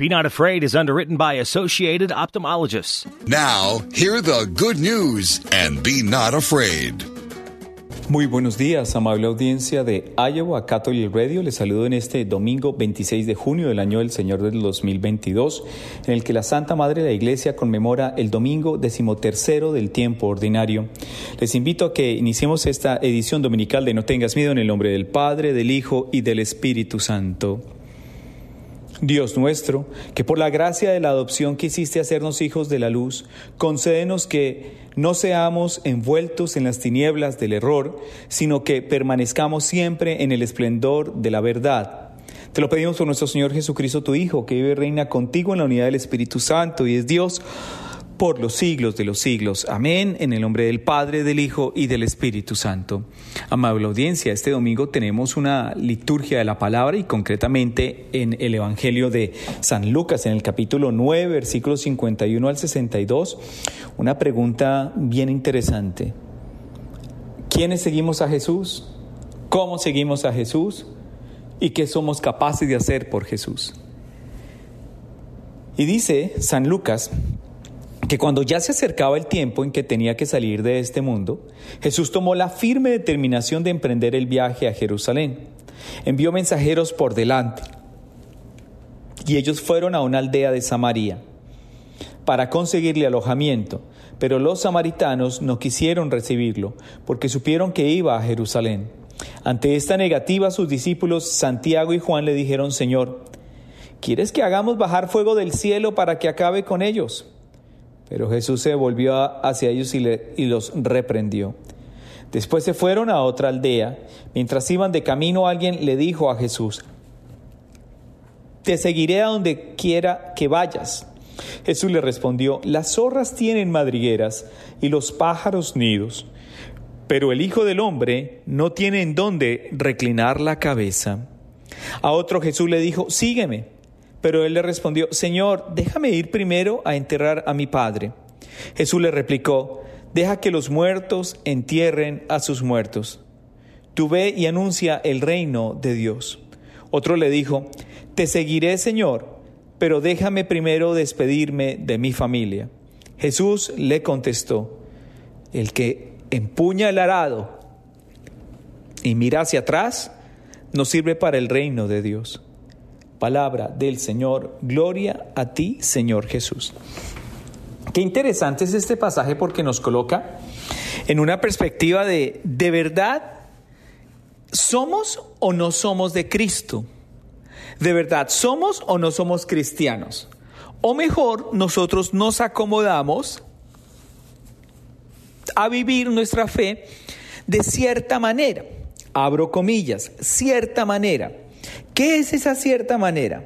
Be Not Afraid is underwritten by Associated Ophthalmologists. Now, hear the good news and be not afraid. Muy buenos días, amable audiencia de Iowa Catholic Radio. Les saludo en este domingo 26 de junio del año del Señor del 2022, en el que la Santa Madre de la Iglesia conmemora el domingo decimotercero del tiempo ordinario. Les invito a que iniciemos esta edición dominical de No tengas miedo en el nombre del Padre, del Hijo y del Espíritu Santo. Dios nuestro, que por la gracia de la adopción quisiste hacernos hijos de la luz, concédenos que no seamos envueltos en las tinieblas del error, sino que permanezcamos siempre en el esplendor de la verdad. Te lo pedimos por nuestro Señor Jesucristo, tu Hijo, que vive y reina contigo en la unidad del Espíritu Santo y es Dios por los siglos de los siglos. Amén. En el nombre del Padre, del Hijo y del Espíritu Santo. Amable audiencia, este domingo tenemos una liturgia de la palabra y concretamente en el Evangelio de San Lucas, en el capítulo 9, versículos 51 al 62, una pregunta bien interesante. ¿Quiénes seguimos a Jesús? ¿Cómo seguimos a Jesús? ¿Y qué somos capaces de hacer por Jesús? Y dice San Lucas que cuando ya se acercaba el tiempo en que tenía que salir de este mundo, Jesús tomó la firme determinación de emprender el viaje a Jerusalén. Envió mensajeros por delante y ellos fueron a una aldea de Samaria para conseguirle alojamiento, pero los samaritanos no quisieron recibirlo porque supieron que iba a Jerusalén. Ante esta negativa sus discípulos Santiago y Juan le dijeron, Señor, ¿quieres que hagamos bajar fuego del cielo para que acabe con ellos? Pero Jesús se volvió hacia ellos y, los reprendió. Después se fueron a otra aldea. Mientras iban de camino alguien le dijo a Jesús, Te seguiré a donde quiera que vayas. Jesús le respondió, Las zorras tienen madrigueras y los pájaros nidos, pero el Hijo del Hombre no tiene en dónde reclinar la cabeza. A otro Jesús le dijo, Sígueme. Pero él le respondió, Señor, déjame ir primero a enterrar a mi padre. Jesús le replicó, deja que los muertos entierren a sus muertos. Tú ve y anuncia el reino de Dios. Otro le dijo, te seguiré, Señor, pero déjame primero despedirme de mi familia. Jesús le contestó, el que empuña el arado y mira hacia atrás, no sirve para el reino de Dios. Palabra del Señor, gloria a ti, Señor Jesús. Qué interesante es este pasaje porque nos coloca en una perspectiva de, ¿de verdad somos o no somos de Cristo? ¿De verdad somos o no somos cristianos? O mejor, nosotros nos acomodamos a vivir nuestra fe de cierta manera. Abro comillas, cierta manera ¿Qué es esa cierta manera?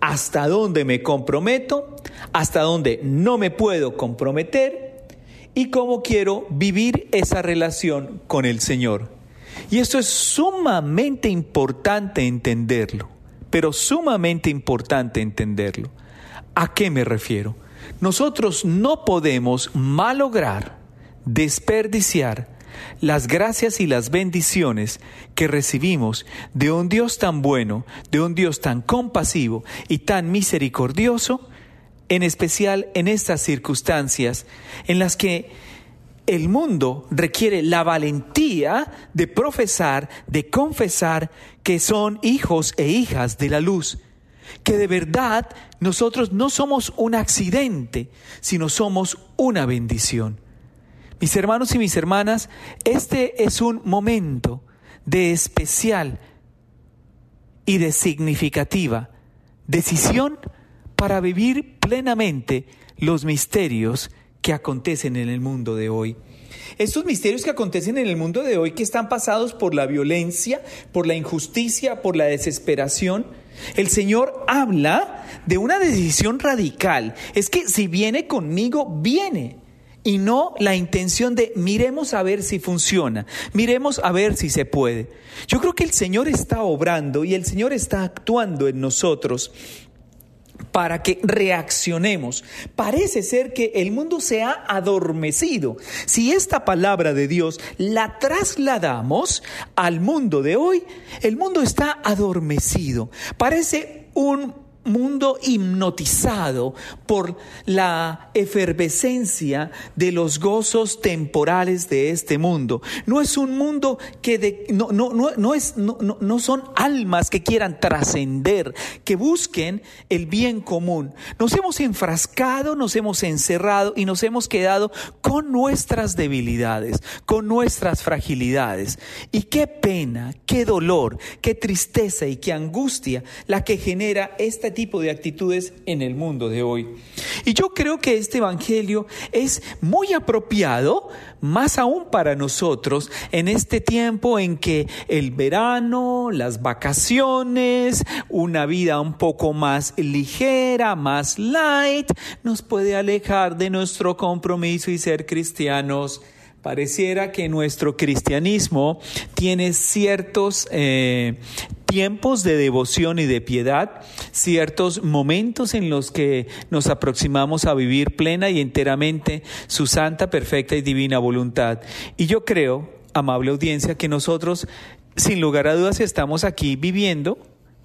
¿Hasta dónde me comprometo? ¿Hasta dónde no me puedo comprometer? ¿Y cómo quiero vivir esa relación con el Señor? Y esto es sumamente importante entenderlo, pero sumamente importante entenderlo. ¿A qué me refiero? Nosotros no podemos malograr, desperdiciar, las gracias y las bendiciones que recibimos de un Dios tan bueno, de un Dios tan compasivo y tan misericordioso, en especial en estas circunstancias en las que el mundo requiere la valentía de profesar, de confesar que son hijos e hijas de la luz, que de verdad nosotros no somos un accidente, sino somos una bendición. Mis hermanos y mis hermanas, este es un momento de especial y de significativa decisión para vivir plenamente los misterios que acontecen en el mundo de hoy. Estos misterios que acontecen en el mundo de hoy, que están pasados por la violencia, por la injusticia, por la desesperación, el Señor habla de una decisión radical. Es que si viene conmigo, viene y no la intención de miremos a ver si funciona, miremos a ver si se puede. Yo creo que el Señor está obrando y el Señor está actuando en nosotros para que reaccionemos. Parece ser que el mundo se ha adormecido. Si esta palabra de Dios la trasladamos al mundo de hoy, el mundo está adormecido. Parece un mundo hipnotizado por la efervescencia de los gozos temporales de este mundo. No es un mundo que no, no, no, es, no, no son almas que quieran trascender, que busquen el bien común. Nos hemos enfrascado, nos hemos encerrado y nos hemos quedado con nuestras debilidades, con nuestras fragilidades. Y qué pena, qué dolor, qué tristeza y qué angustia la que genera este tipo de actitudes en el mundo de hoy. Y yo creo que este Evangelio es muy apropiado, más aún para nosotros, en este tiempo en que el verano, las vacaciones, una vida un poco más ligera, más light, nos puede alejar de nuestro compromiso y ser cristianos Pareciera que nuestro cristianismo tiene ciertos eh, tiempos de devoción y de piedad, ciertos momentos en los que nos aproximamos a vivir plena y enteramente su santa, perfecta y divina voluntad. Y yo creo, amable audiencia, que nosotros, sin lugar a dudas, estamos aquí viviendo,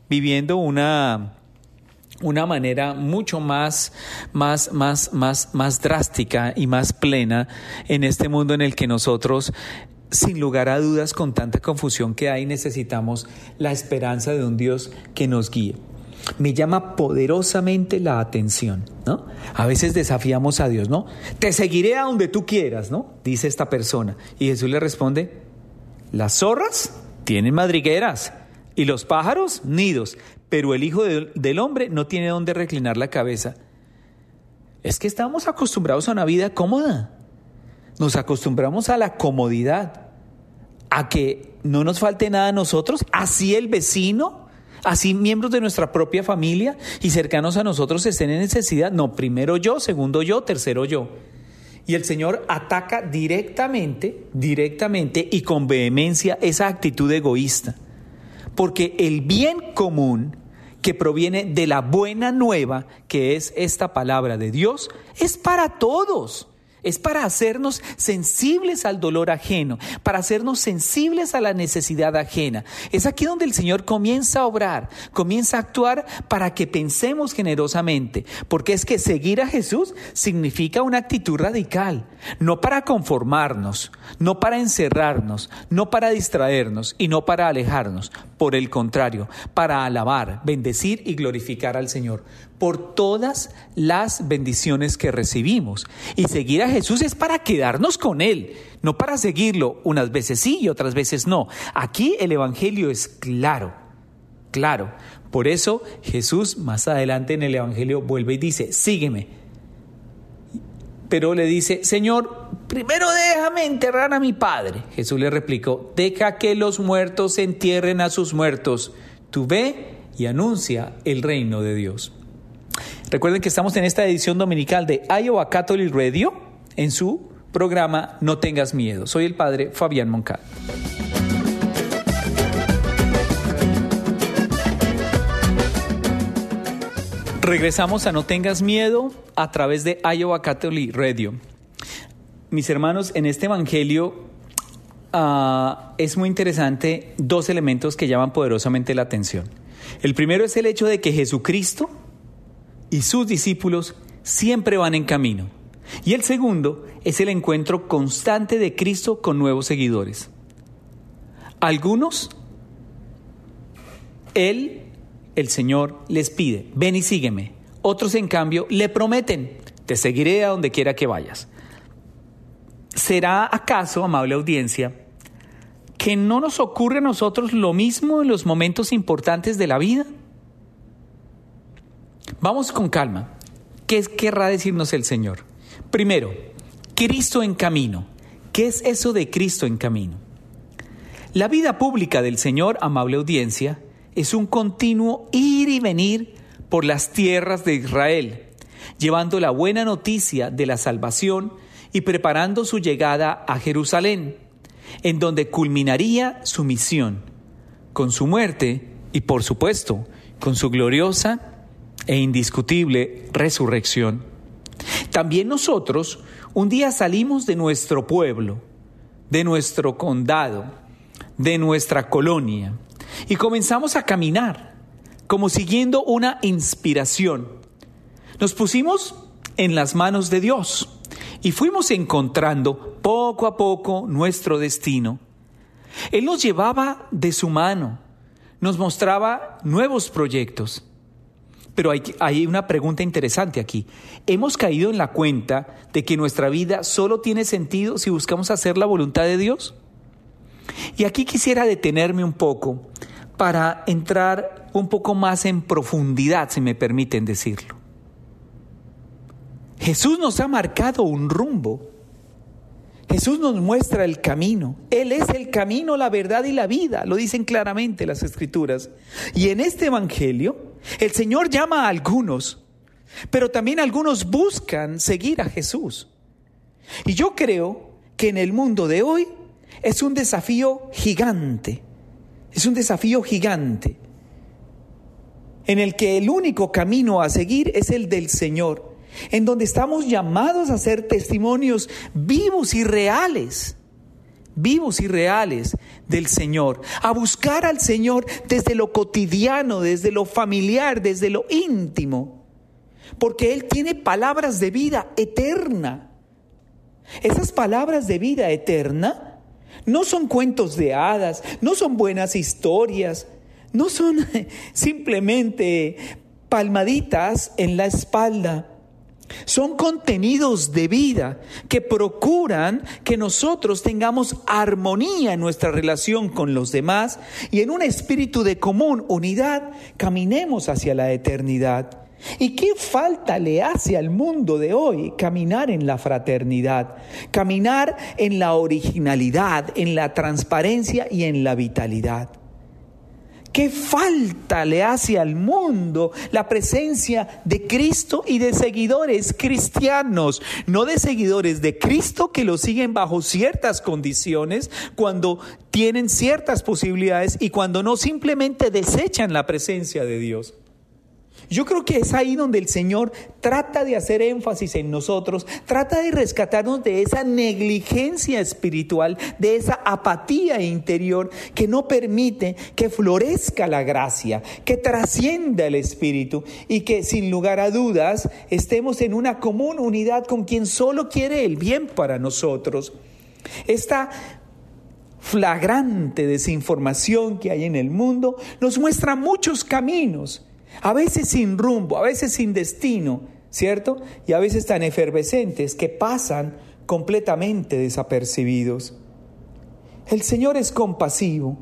viviendo una una manera mucho más, más, más, más, más drástica y más plena en este mundo en el que nosotros sin lugar a dudas, con tanta confusión que hay, necesitamos la esperanza de un Dios que nos guíe. Me llama poderosamente la atención, ¿no? A veces desafiamos a Dios, ¿no? Te seguiré a donde tú quieras, ¿no? Dice esta persona. Y Jesús le responde, las zorras tienen madrigueras y los pájaros nidos, pero el Hijo del Hombre no tiene dónde reclinar la cabeza. Es que estamos acostumbrados a una vida cómoda. Nos acostumbramos a la comodidad, a que no nos falte nada a nosotros, así el vecino, así miembros de nuestra propia familia y cercanos a nosotros estén en necesidad. No, primero yo, segundo yo, tercero yo. Y el Señor ataca directamente, directamente y con vehemencia esa actitud egoísta porque el bien común que proviene de la buena nueva, que es esta palabra de Dios, es para todos es para hacernos sensibles al dolor ajeno, para hacernos sensibles a la necesidad ajena. Es aquí donde el Señor comienza a obrar, comienza a actuar para que pensemos generosamente, porque es que seguir a Jesús significa una actitud radical, no para conformarnos, no para encerrarnos, no para distraernos y no para alejarnos, por el contrario, para alabar, bendecir y glorificar al Señor por todas las bendiciones que recibimos. Y seguir a Jesús es para quedarnos con Él, no para seguirlo unas veces sí y otras veces no. Aquí el Evangelio es claro, claro. Por eso Jesús más adelante en el Evangelio vuelve y dice, sígueme. Pero le dice, Señor, primero déjame enterrar a mi padre. Jesús le replicó, deja que los muertos entierren a sus muertos. Tú ve y anuncia el reino de Dios. Recuerden que estamos en esta edición dominical de Iowa Catholic Radio en su programa No tengas miedo. Soy el padre Fabián Moncal. Regresamos a No tengas miedo a través de Iowa Catholic Radio. Mis hermanos, en este Evangelio ah, es muy interesante dos elementos que llaman poderosamente la atención. El primero es el hecho de que Jesucristo y sus discípulos siempre van en camino. Y el segundo es el encuentro constante de Cristo con nuevos seguidores. Algunos, Él, el Señor, les pide, ven y sígueme. Otros, en cambio, le prometen, te seguiré a donde quiera que vayas. ¿Será acaso, amable audiencia, que no nos ocurre a nosotros lo mismo en los momentos importantes de la vida? Vamos con calma. ¿Qué querrá decirnos el Señor? Primero, Cristo en camino. ¿Qué es eso de Cristo en camino? La vida pública del Señor, amable audiencia, es un continuo ir y venir por las tierras de Israel, llevando la buena noticia de la salvación y preparando su llegada a Jerusalén, en donde culminaría su misión, con su muerte y, por supuesto, con su gloriosa e indiscutible resurrección. También nosotros un día salimos de nuestro pueblo, de nuestro condado, de nuestra colonia, y comenzamos a caminar, como siguiendo una inspiración. Nos pusimos en las manos de Dios y fuimos encontrando poco a poco nuestro destino. Él nos llevaba de su mano, nos mostraba nuevos proyectos. Pero hay, hay, una pregunta interesante aquí. ¿Hemos caído en la cuenta de que nuestra vida solo tiene sentido si buscamos hacer la voluntad de Dios? Y aquí quisiera detenerme un poco para entrar un poco más en profundidad, si me permiten decirlo. Jesús nos ha marcado un rumbo. Jesús nos muestra el camino. Él es el camino, la verdad y la vida. Lo dicen claramente las escrituras. Y en este Evangelio, el Señor llama a algunos, pero también algunos buscan seguir a Jesús. Y yo creo que en el mundo de hoy es un desafío gigante. Es un desafío gigante en el que el único camino a seguir es el del Señor en donde estamos llamados a ser testimonios vivos y reales, vivos y reales del Señor, a buscar al Señor desde lo cotidiano, desde lo familiar, desde lo íntimo, porque Él tiene palabras de vida eterna. Esas palabras de vida eterna no son cuentos de hadas, no son buenas historias, no son simplemente palmaditas en la espalda son contenidos de vida que procuran que nosotros tengamos armonía en nuestra relación con los demás y en un espíritu de común unidad caminemos hacia la eternidad. ¿Y qué falta le hace al mundo de hoy caminar en la fraternidad, caminar en la originalidad, en la transparencia y en la vitalidad? ¿Qué falta le hace al mundo la presencia de Cristo y de seguidores cristianos? No de seguidores de Cristo que lo siguen bajo ciertas condiciones, cuando tienen ciertas posibilidades y cuando no simplemente desechan la presencia de Dios. Yo creo que es ahí donde el Señor trata de hacer énfasis en nosotros, trata de rescatarnos de esa negligencia espiritual, de esa apatía interior que no permite que florezca la gracia, que trascienda el Espíritu y que sin lugar a dudas estemos en una común unidad con quien solo quiere el bien para nosotros. Esta flagrante desinformación que hay en el mundo nos muestra muchos caminos a veces sin rumbo, a veces sin destino, ¿cierto? Y a veces tan efervescentes que pasan completamente desapercibidos. El Señor es compasivo.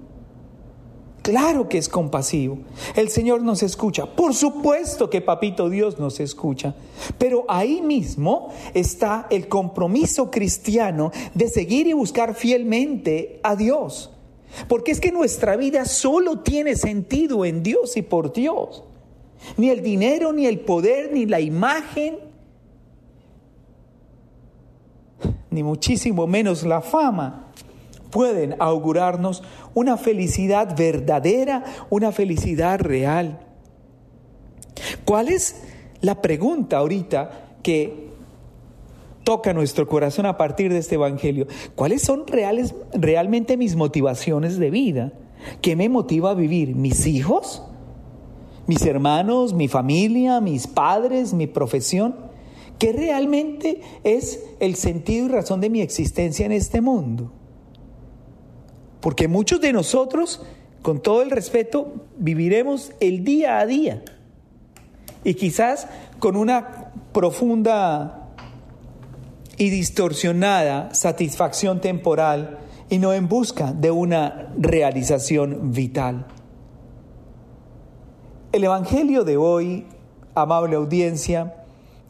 Claro que es compasivo. El Señor nos escucha. Por supuesto que Papito Dios nos escucha. Pero ahí mismo está el compromiso cristiano de seguir y buscar fielmente a Dios. Porque es que nuestra vida solo tiene sentido en Dios y por Dios. Ni el dinero, ni el poder, ni la imagen, ni muchísimo menos la fama pueden augurarnos una felicidad verdadera, una felicidad real. ¿Cuál es la pregunta ahorita que toca nuestro corazón a partir de este Evangelio? ¿Cuáles son reales, realmente mis motivaciones de vida? ¿Qué me motiva a vivir? ¿Mis hijos? Mis hermanos, mi familia, mis padres, mi profesión, ¿qué realmente es el sentido y razón de mi existencia en este mundo. Porque muchos de nosotros, con todo el respeto, viviremos el día a día y quizás con una profunda y distorsionada satisfacción temporal y no en busca de una realización vital. El Evangelio de hoy, amable audiencia,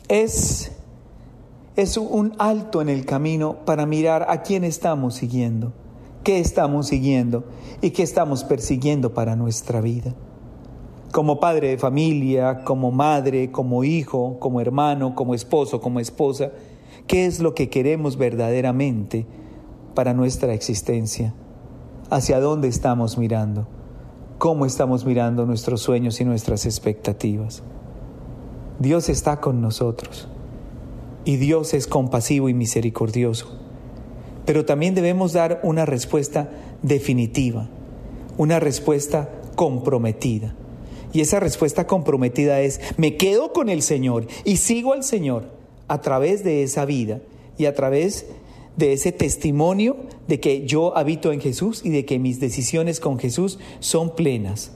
es, es un alto en el camino para mirar a quién estamos siguiendo, qué estamos siguiendo y qué estamos persiguiendo para nuestra vida. Como padre de familia, como madre, como hijo, como hermano, como esposo, como esposa, ¿qué es lo que queremos verdaderamente para nuestra existencia? ¿Hacia dónde estamos mirando? Cómo estamos mirando nuestros sueños y nuestras expectativas. Dios está con nosotros y Dios es compasivo y misericordioso, pero también debemos dar una respuesta definitiva, una respuesta comprometida. Y esa respuesta comprometida es, me quedo con el Señor y sigo al Señor a través de esa vida y a través de ese testimonio de que yo habito en Jesús y de que mis decisiones con Jesús son plenas.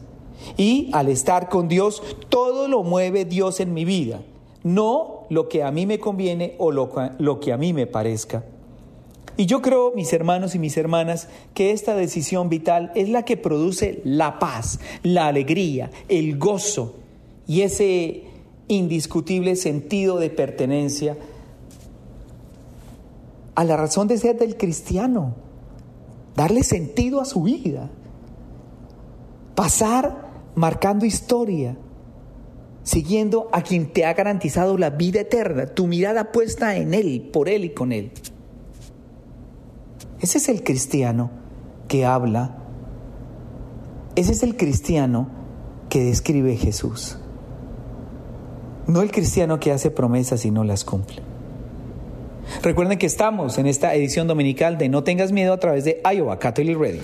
Y al estar con Dios, todo lo mueve Dios en mi vida, no lo que a mí me conviene o lo, lo que a mí me parezca. Y yo creo, mis hermanos y mis hermanas, que esta decisión vital es la que produce la paz, la alegría, el gozo y ese indiscutible sentido de pertenencia a la razón de ser del cristiano, darle sentido a su vida, pasar marcando historia, siguiendo a quien te ha garantizado la vida eterna, tu mirada puesta en Él, por Él y con Él. Ese es el cristiano que habla. Ese es el cristiano que describe Jesús. No el cristiano que hace promesas y no las cumple. Recuerden que estamos en esta edición dominical de No tengas miedo a través de Iowa Catholic Radio.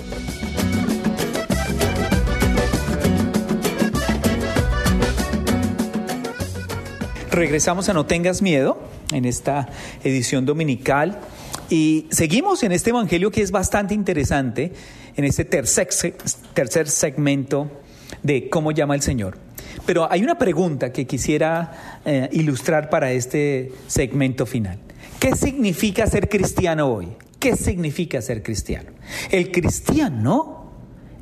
Regresamos a No tengas miedo en esta edición dominical y seguimos en este Evangelio que es bastante interesante, en este tercer, tercer segmento de cómo llama el Señor. Pero hay una pregunta que quisiera eh, ilustrar para este segmento final. ¿Qué significa ser cristiano hoy? ¿Qué significa ser cristiano? El cristiano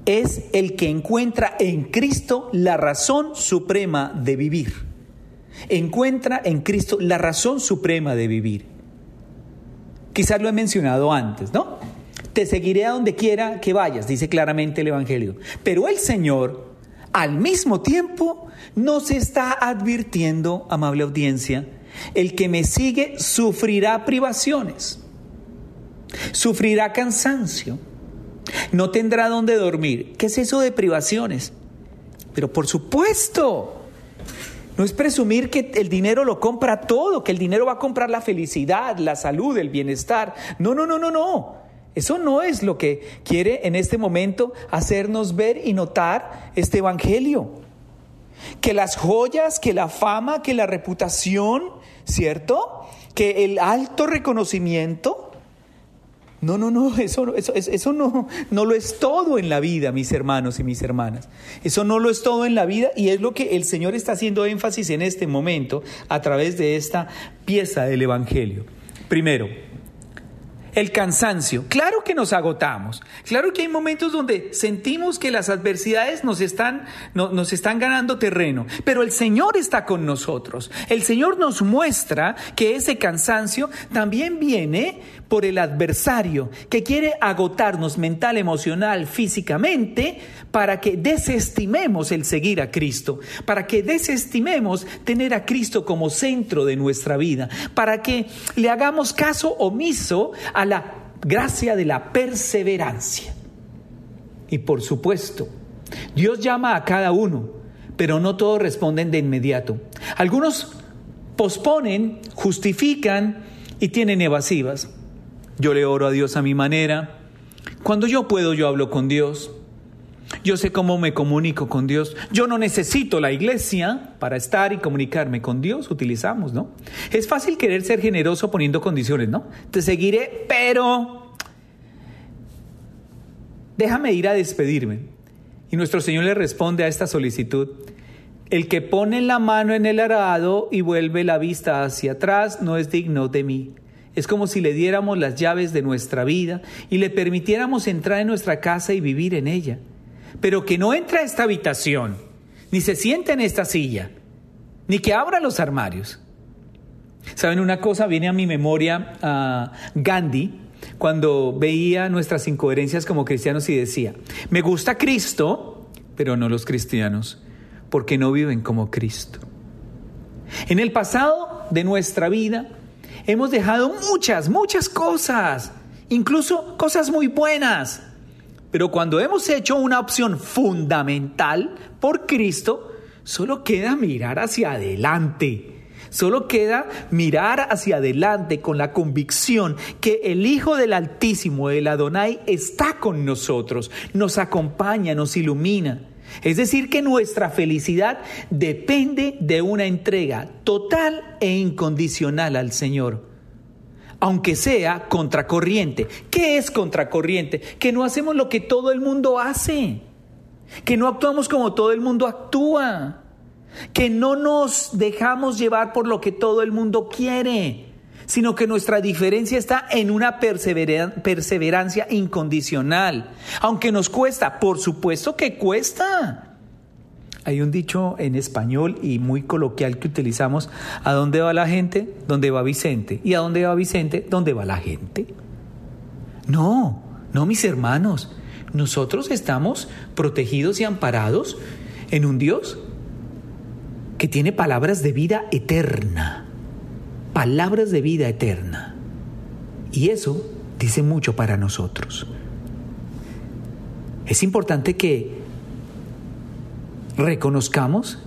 es el que encuentra en Cristo la razón suprema de vivir. Encuentra en Cristo la razón suprema de vivir. Quizás lo he mencionado antes, ¿no? Te seguiré a donde quiera que vayas, dice claramente el Evangelio. Pero el Señor, al mismo tiempo, nos está advirtiendo, amable audiencia, el que me sigue sufrirá privaciones, sufrirá cansancio, no tendrá dónde dormir. ¿Qué es eso de privaciones? Pero por supuesto, no es presumir que el dinero lo compra todo, que el dinero va a comprar la felicidad, la salud, el bienestar. No, no, no, no, no. Eso no es lo que quiere en este momento hacernos ver y notar este Evangelio. Que las joyas, que la fama, que la reputación, ¿cierto? Que el alto reconocimiento, no, no, no, eso, eso, eso no, no lo es todo en la vida, mis hermanos y mis hermanas. Eso no lo es todo en la vida y es lo que el Señor está haciendo énfasis en este momento a través de esta pieza del Evangelio. Primero, el cansancio. Claro que nos agotamos. Claro que hay momentos donde sentimos que las adversidades nos están, nos están ganando terreno. Pero el Señor está con nosotros. El Señor nos muestra que ese cansancio también viene por el adversario que quiere agotarnos mental, emocional, físicamente para que desestimemos el seguir a Cristo, para que desestimemos tener a Cristo como centro de nuestra vida, para que le hagamos caso omiso a la gracia de la perseverancia. Y por supuesto, Dios llama a cada uno, pero no todos responden de inmediato. Algunos posponen, justifican y tienen evasivas. Yo le oro a Dios a mi manera. Cuando yo puedo, yo hablo con Dios. Yo sé cómo me comunico con Dios. Yo no necesito la iglesia para estar y comunicarme con Dios. Utilizamos, ¿no? Es fácil querer ser generoso poniendo condiciones, ¿no? Te seguiré, pero déjame ir a despedirme. Y nuestro Señor le responde a esta solicitud. El que pone la mano en el arado y vuelve la vista hacia atrás no es digno de mí. Es como si le diéramos las llaves de nuestra vida y le permitiéramos entrar en nuestra casa y vivir en ella. Pero que no entre a esta habitación, ni se siente en esta silla, ni que abra los armarios. ¿Saben una cosa? Viene a mi memoria a Gandhi cuando veía nuestras incoherencias como cristianos y decía, me gusta Cristo, pero no los cristianos, porque no viven como Cristo. En el pasado de nuestra vida, hemos dejado muchas, muchas cosas, incluso cosas muy buenas. Pero cuando hemos hecho una opción fundamental por Cristo, solo queda mirar hacia adelante. Solo queda mirar hacia adelante con la convicción que el Hijo del Altísimo, el Adonai, está con nosotros, nos acompaña, nos ilumina. Es decir, que nuestra felicidad depende de una entrega total e incondicional al Señor, aunque sea contracorriente. ¿Qué es contracorriente? Que no hacemos lo que todo el mundo hace, que no actuamos como todo el mundo actúa, que no nos dejamos llevar por lo que todo el mundo quiere sino que nuestra diferencia está en una perseverancia incondicional. Aunque nos cuesta, por supuesto que cuesta. Hay un dicho en español y muy coloquial que utilizamos, ¿a dónde va la gente? ¿Dónde va Vicente? ¿Y a dónde va Vicente? ¿Dónde va la gente? No, no mis hermanos, nosotros estamos protegidos y amparados en un Dios que tiene palabras de vida eterna palabras de vida eterna. Y eso dice mucho para nosotros. Es importante que reconozcamos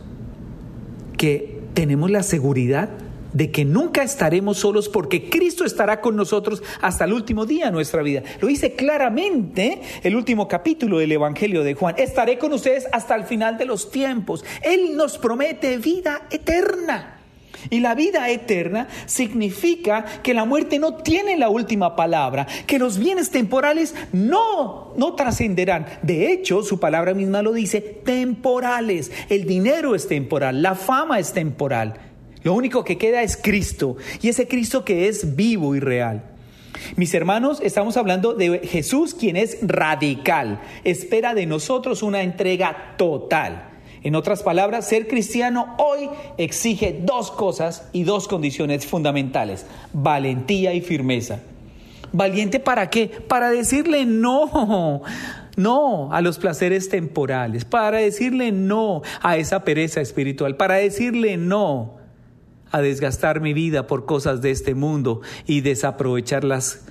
que tenemos la seguridad de que nunca estaremos solos porque Cristo estará con nosotros hasta el último día de nuestra vida. Lo dice claramente el último capítulo del Evangelio de Juan. Estaré con ustedes hasta el final de los tiempos. Él nos promete vida eterna. Y la vida eterna significa que la muerte no tiene la última palabra, que los bienes temporales no, no trascenderán. De hecho, su palabra misma lo dice, temporales. El dinero es temporal, la fama es temporal. Lo único que queda es Cristo, y ese Cristo que es vivo y real. Mis hermanos, estamos hablando de Jesús, quien es radical. Espera de nosotros una entrega total. En otras palabras, ser cristiano hoy exige dos cosas y dos condiciones fundamentales, valentía y firmeza. ¿Valiente para qué? Para decirle no, no a los placeres temporales, para decirle no a esa pereza espiritual, para decirle no a desgastar mi vida por cosas de este mundo y desaprovechar las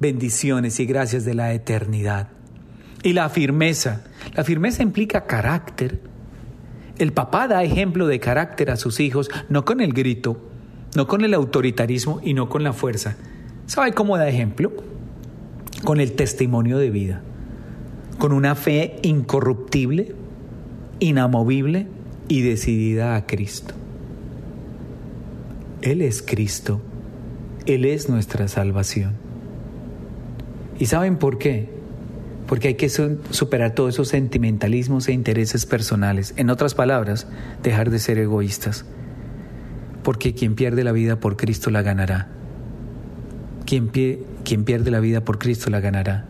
bendiciones y gracias de la eternidad. Y la firmeza. La firmeza implica carácter, el papá da ejemplo de carácter a sus hijos, no con el grito, no con el autoritarismo y no con la fuerza. ¿Sabe cómo da ejemplo? Con el testimonio de vida, con una fe incorruptible, inamovible y decidida a Cristo. Él es Cristo, Él es nuestra salvación. ¿Y saben por qué? Porque hay que superar todos esos sentimentalismos e intereses personales. En otras palabras, dejar de ser egoístas. Porque quien pierde la vida por Cristo la ganará. Quien, quien pierde la vida por Cristo la ganará.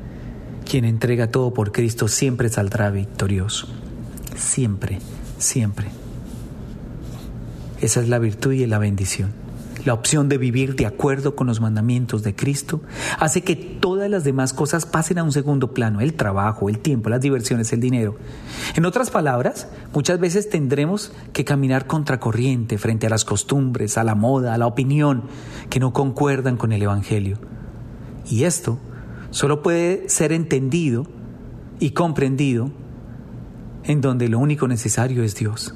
Quien entrega todo por Cristo siempre saldrá victorioso. Siempre, siempre. Esa es la virtud y la bendición la opción de vivir de acuerdo con los mandamientos de Cristo, hace que todas las demás cosas pasen a un segundo plano, el trabajo, el tiempo, las diversiones, el dinero. En otras palabras, muchas veces tendremos que caminar contracorriente frente a las costumbres, a la moda, a la opinión que no concuerdan con el Evangelio. Y esto solo puede ser entendido y comprendido en donde lo único necesario es Dios.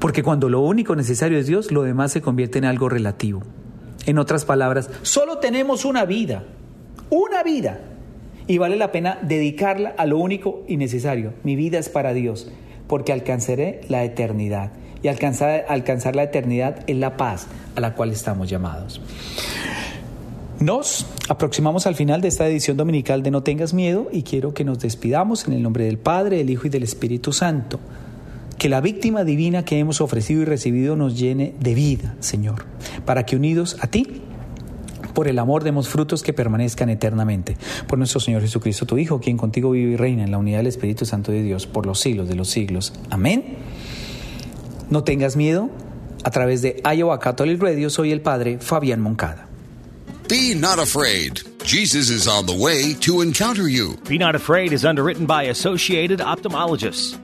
Porque cuando lo único necesario es Dios, lo demás se convierte en algo relativo. En otras palabras, solo tenemos una vida, una vida. Y vale la pena dedicarla a lo único y necesario. Mi vida es para Dios, porque alcanzaré la eternidad. Y alcanzar, alcanzar la eternidad es la paz a la cual estamos llamados. Nos aproximamos al final de esta edición dominical de No tengas miedo y quiero que nos despidamos en el nombre del Padre, del Hijo y del Espíritu Santo que la víctima divina que hemos ofrecido y recibido nos llene de vida, Señor, para que unidos a ti, por el amor demos frutos que permanezcan eternamente. Por nuestro Señor Jesucristo, tu Hijo, quien contigo vive y reina en la unidad del Espíritu Santo de Dios por los siglos de los siglos. Amén. No tengas miedo. A través de Iowa Catholic Radio soy el Padre Fabián Moncada. Be not afraid. Jesus is on the way to encounter you. Be Not Afraid is underwritten by Associated Ophthalmologists.